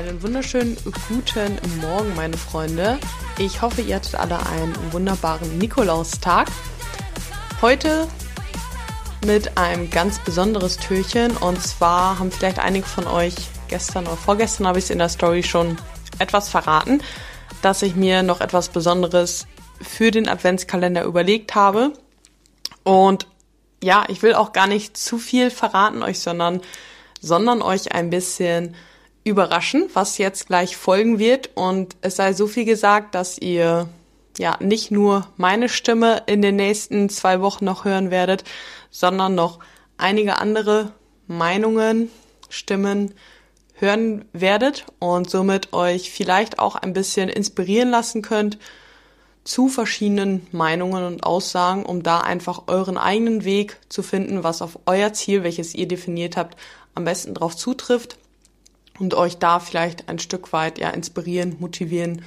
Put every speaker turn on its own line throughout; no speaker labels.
Einen wunderschönen guten Morgen, meine Freunde. Ich hoffe, ihr hattet alle einen wunderbaren Nikolaustag. Heute mit einem ganz besonderes Türchen. Und zwar haben vielleicht einige von euch gestern oder vorgestern habe ich es in der Story schon etwas verraten, dass ich mir noch etwas Besonderes für den Adventskalender überlegt habe. Und ja, ich will auch gar nicht zu viel verraten euch, sondern, sondern euch ein bisschen überraschen, was jetzt gleich folgen wird. Und es sei so viel gesagt, dass ihr ja nicht nur meine Stimme in den nächsten zwei Wochen noch hören werdet, sondern noch einige andere Meinungen, Stimmen hören werdet und somit euch vielleicht auch ein bisschen inspirieren lassen könnt zu verschiedenen Meinungen und Aussagen, um da einfach euren eigenen Weg zu finden, was auf euer Ziel, welches ihr definiert habt, am besten drauf zutrifft und euch da vielleicht ein Stück weit ja inspirieren, motivieren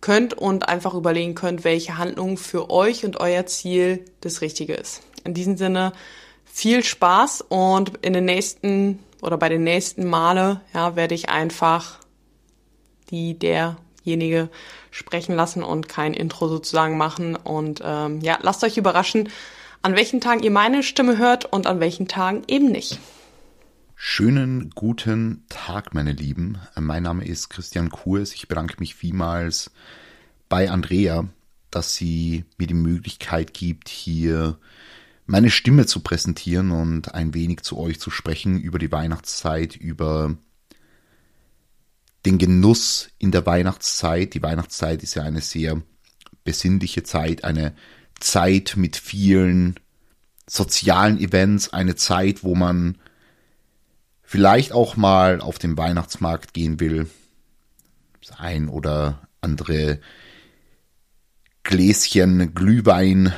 könnt und einfach überlegen könnt, welche Handlung für euch und euer Ziel das Richtige ist. In diesem Sinne viel Spaß und in den nächsten oder bei den nächsten Male ja, werde ich einfach die derjenige sprechen lassen und kein Intro sozusagen machen und ähm, ja, lasst euch überraschen, an welchen Tagen ihr meine Stimme hört und an welchen Tagen eben nicht.
Schönen guten Tag, meine Lieben. Mein Name ist Christian Kurs. Ich bedanke mich vielmals bei Andrea, dass sie mir die Möglichkeit gibt, hier meine Stimme zu präsentieren und ein wenig zu euch zu sprechen über die Weihnachtszeit, über den Genuss in der Weihnachtszeit. Die Weihnachtszeit ist ja eine sehr besinnliche Zeit, eine Zeit mit vielen sozialen Events, eine Zeit, wo man vielleicht auch mal auf den Weihnachtsmarkt gehen will, das ein oder andere Gläschen Glühwein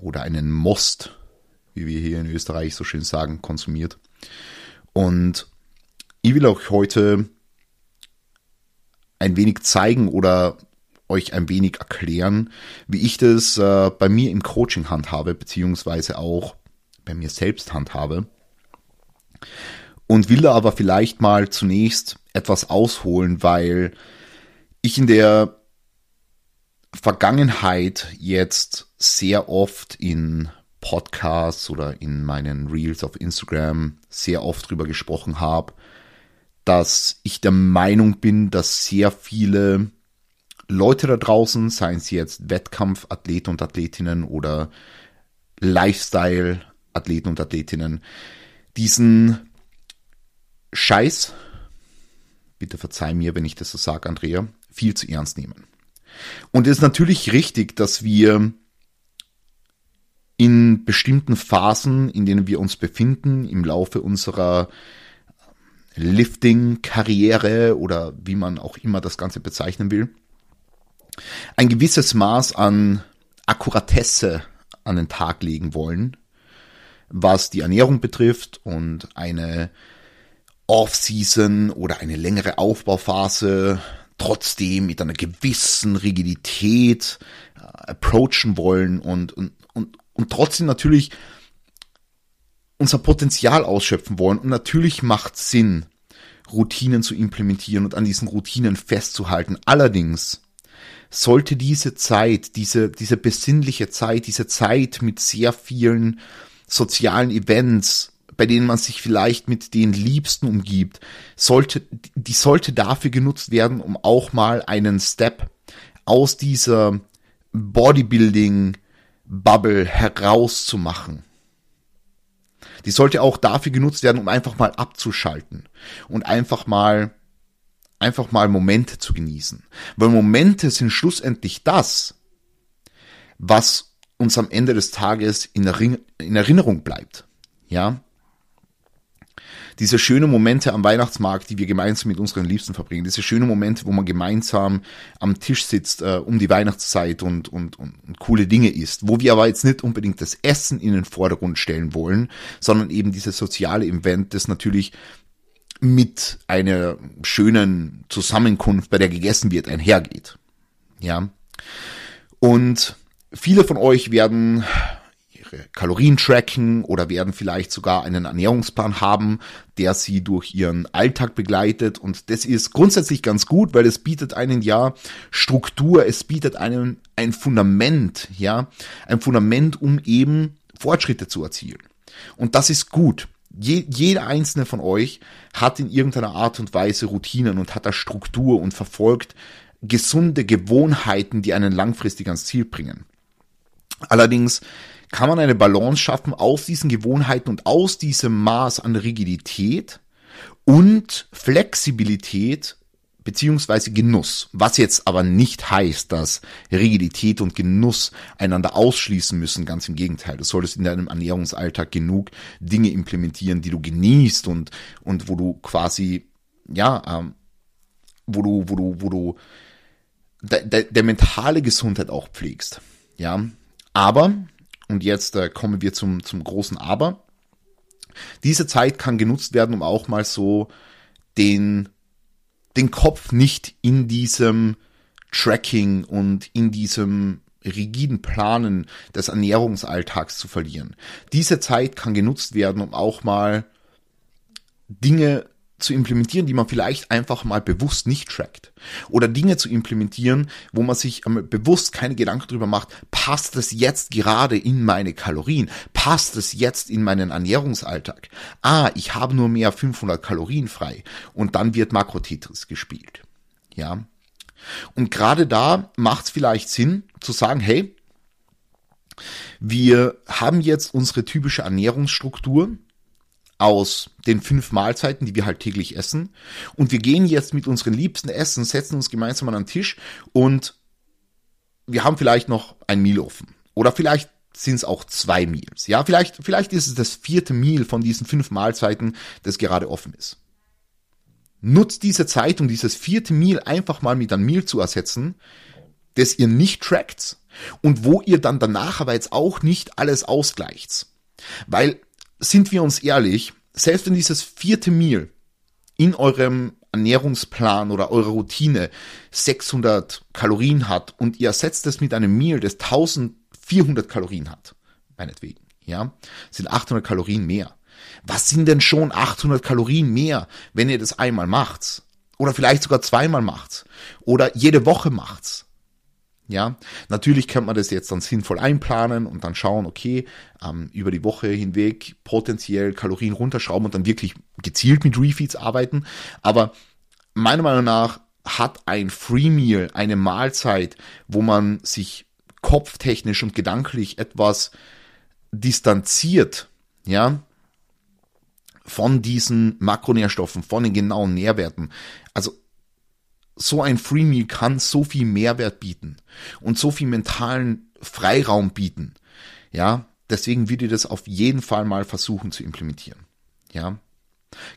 oder einen Most, wie wir hier in Österreich so schön sagen, konsumiert. Und ich will euch heute ein wenig zeigen oder euch ein wenig erklären, wie ich das äh, bei mir im Coaching handhabe, beziehungsweise auch bei mir selbst handhabe und will da aber vielleicht mal zunächst etwas ausholen, weil ich in der Vergangenheit jetzt sehr oft in Podcasts oder in meinen Reels auf Instagram sehr oft drüber gesprochen habe, dass ich der Meinung bin, dass sehr viele Leute da draußen, seien sie jetzt Wettkampfathleten und Athletinnen oder Lifestyle-Athleten und Athletinnen, diesen Scheiß, bitte verzeih mir, wenn ich das so sage, Andrea, viel zu ernst nehmen. Und es ist natürlich richtig, dass wir in bestimmten Phasen, in denen wir uns befinden, im Laufe unserer Lifting-Karriere oder wie man auch immer das Ganze bezeichnen will, ein gewisses Maß an Akkuratesse an den Tag legen wollen, was die Ernährung betrifft und eine Off-Season oder eine längere Aufbauphase trotzdem mit einer gewissen Rigidität äh, approachen wollen und, und, und, und trotzdem natürlich unser Potenzial ausschöpfen wollen. Und natürlich macht Sinn, Routinen zu implementieren und an diesen Routinen festzuhalten. Allerdings sollte diese Zeit, diese, diese besinnliche Zeit, diese Zeit mit sehr vielen sozialen Events, bei denen man sich vielleicht mit den Liebsten umgibt, sollte, die sollte dafür genutzt werden, um auch mal einen Step aus dieser Bodybuilding Bubble herauszumachen. Die sollte auch dafür genutzt werden, um einfach mal abzuschalten und einfach mal einfach mal Momente zu genießen. Weil Momente sind schlussendlich das, was uns am Ende des Tages in, Erinnerung bleibt. Ja, diese schönen Momente am Weihnachtsmarkt, die wir gemeinsam mit unseren Liebsten verbringen, diese schönen Momente, wo man gemeinsam am Tisch sitzt äh, um die Weihnachtszeit und, und, und, und coole Dinge isst, wo wir aber jetzt nicht unbedingt das Essen in den Vordergrund stellen wollen, sondern eben dieses soziale Event, das natürlich mit einer schönen Zusammenkunft, bei der gegessen wird, einhergeht. Ja. Und viele von euch werden ihre Kalorien tracken oder werden vielleicht sogar einen Ernährungsplan haben, der sie durch ihren Alltag begleitet. Und das ist grundsätzlich ganz gut, weil es bietet einen ja Struktur, es bietet einen ein Fundament, ja, ein Fundament, um eben Fortschritte zu erzielen. Und das ist gut. Je, jeder einzelne von euch hat in irgendeiner Art und Weise Routinen und hat da Struktur und verfolgt gesunde Gewohnheiten, die einen langfristig ans Ziel bringen. Allerdings kann man eine Balance schaffen auf diesen Gewohnheiten und aus diesem Maß an Rigidität und Flexibilität beziehungsweise Genuss, was jetzt aber nicht heißt, dass Rigidität und Genuss einander ausschließen müssen, ganz im Gegenteil. Du solltest in deinem Ernährungsalltag genug Dinge implementieren, die du genießt und, und wo du quasi, ja, ähm, wo du, wo du, wo du der, der, der mentale Gesundheit auch pflegst. Ja, aber, und jetzt äh, kommen wir zum, zum großen Aber, diese Zeit kann genutzt werden, um auch mal so den, den Kopf nicht in diesem Tracking und in diesem rigiden Planen des Ernährungsalltags zu verlieren. Diese Zeit kann genutzt werden, um auch mal Dinge zu implementieren, die man vielleicht einfach mal bewusst nicht trackt. Oder Dinge zu implementieren, wo man sich bewusst keine Gedanken drüber macht, passt es jetzt gerade in meine Kalorien? Passt es jetzt in meinen Ernährungsalltag? Ah, ich habe nur mehr 500 Kalorien frei. Und dann wird Makrotetris gespielt. Ja. Und gerade da macht es vielleicht Sinn zu sagen, hey, wir haben jetzt unsere typische Ernährungsstruktur, aus den fünf Mahlzeiten, die wir halt täglich essen. Und wir gehen jetzt mit unseren Liebsten essen, setzen uns gemeinsam an den Tisch und wir haben vielleicht noch ein Meal offen. Oder vielleicht sind es auch zwei Meals. Ja, vielleicht, vielleicht ist es das vierte Meal von diesen fünf Mahlzeiten, das gerade offen ist. Nutzt diese Zeit, um dieses vierte Meal einfach mal mit einem Meal zu ersetzen, das ihr nicht trackt und wo ihr dann danach aber jetzt auch nicht alles ausgleicht. Weil sind wir uns ehrlich, selbst wenn dieses vierte Meal in eurem Ernährungsplan oder eurer Routine 600 Kalorien hat und ihr ersetzt es mit einem Meal, das 1400 Kalorien hat, meinetwegen, ja, sind 800 Kalorien mehr. Was sind denn schon 800 Kalorien mehr, wenn ihr das einmal macht? Oder vielleicht sogar zweimal macht? Oder jede Woche macht? Ja, natürlich kann man das jetzt dann sinnvoll einplanen und dann schauen, okay, ähm, über die Woche hinweg potenziell Kalorien runterschrauben und dann wirklich gezielt mit Refeeds arbeiten. Aber meiner Meinung nach hat ein Free Meal eine Mahlzeit, wo man sich kopftechnisch und gedanklich etwas distanziert, ja, von diesen Makronährstoffen, von den genauen Nährwerten. Also so ein Freemium kann so viel Mehrwert bieten und so viel mentalen Freiraum bieten. Ja, deswegen würde ich das auf jeden Fall mal versuchen zu implementieren. Ja.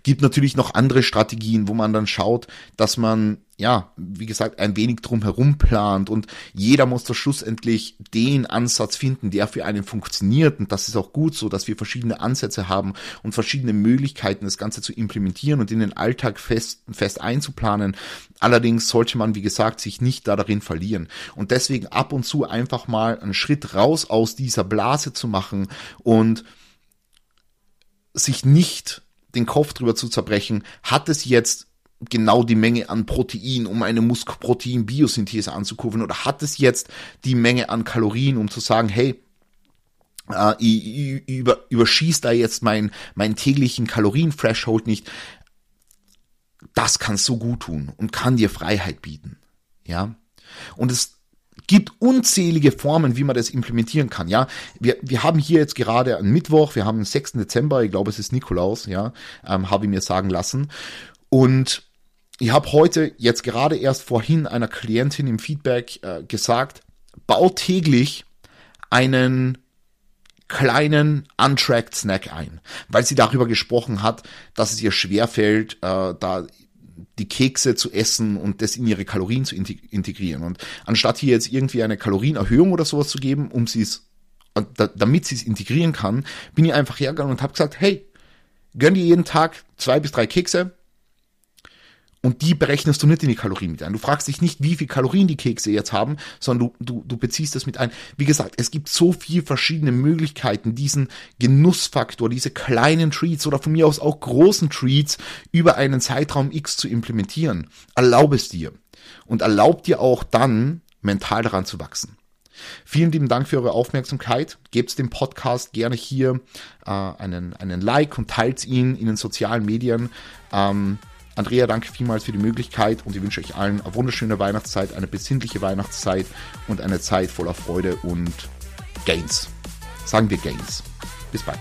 Gibt natürlich noch andere Strategien, wo man dann schaut, dass man, ja, wie gesagt, ein wenig drumherum plant und jeder muss da schlussendlich den Ansatz finden, der für einen funktioniert und das ist auch gut so, dass wir verschiedene Ansätze haben und verschiedene Möglichkeiten, das Ganze zu implementieren und in den Alltag fest, fest einzuplanen. Allerdings sollte man, wie gesagt, sich nicht da darin verlieren und deswegen ab und zu einfach mal einen Schritt raus aus dieser Blase zu machen und sich nicht den Kopf drüber zu zerbrechen, hat es jetzt genau die Menge an Protein, um eine Muskelprotein-Biosynthese anzukurbeln, oder hat es jetzt die Menge an Kalorien, um zu sagen, hey, äh, ich, ich über, überschieß da jetzt mein, meinen täglichen Kalorien-Threshold nicht. Das kann so gut tun und kann dir Freiheit bieten. Ja. Und es gibt unzählige Formen, wie man das implementieren kann. Ja, wir, wir haben hier jetzt gerade einen Mittwoch, wir haben den 6. Dezember, ich glaube, es ist Nikolaus, ja, ähm, habe ich mir sagen lassen. Und ich habe heute jetzt gerade erst vorhin einer Klientin im Feedback äh, gesagt, baut täglich einen kleinen untracked Snack ein, weil sie darüber gesprochen hat, dass es ihr schwerfällt, äh, da die Kekse zu essen und das in ihre Kalorien zu integrieren. Und anstatt hier jetzt irgendwie eine Kalorienerhöhung oder sowas zu geben, um sie es, damit sie es integrieren kann, bin ich einfach hergegangen und habe gesagt, hey, gönn dir jeden Tag zwei bis drei Kekse Und die berechnest du nicht in die Kalorien mit ein. Du fragst dich nicht, wie viel Kalorien die Kekse jetzt haben, sondern du, du, du beziehst das mit ein. Wie gesagt, es gibt so viele verschiedene Möglichkeiten, diesen Genussfaktor, diese kleinen Treats oder von mir aus auch großen Treats über einen Zeitraum X zu implementieren. Erlaube es dir. Und erlaub dir auch dann, mental daran zu wachsen. Vielen lieben Dank für eure Aufmerksamkeit. Gebt dem Podcast gerne hier äh, einen, einen Like und teilt ihn in den sozialen Medien. Ähm, Andrea, danke vielmals für die Möglichkeit und ich wünsche euch allen eine wunderschöne Weihnachtszeit, eine besinnliche Weihnachtszeit und eine Zeit voller Freude und Gains. Sagen wir Gains. Bis bald.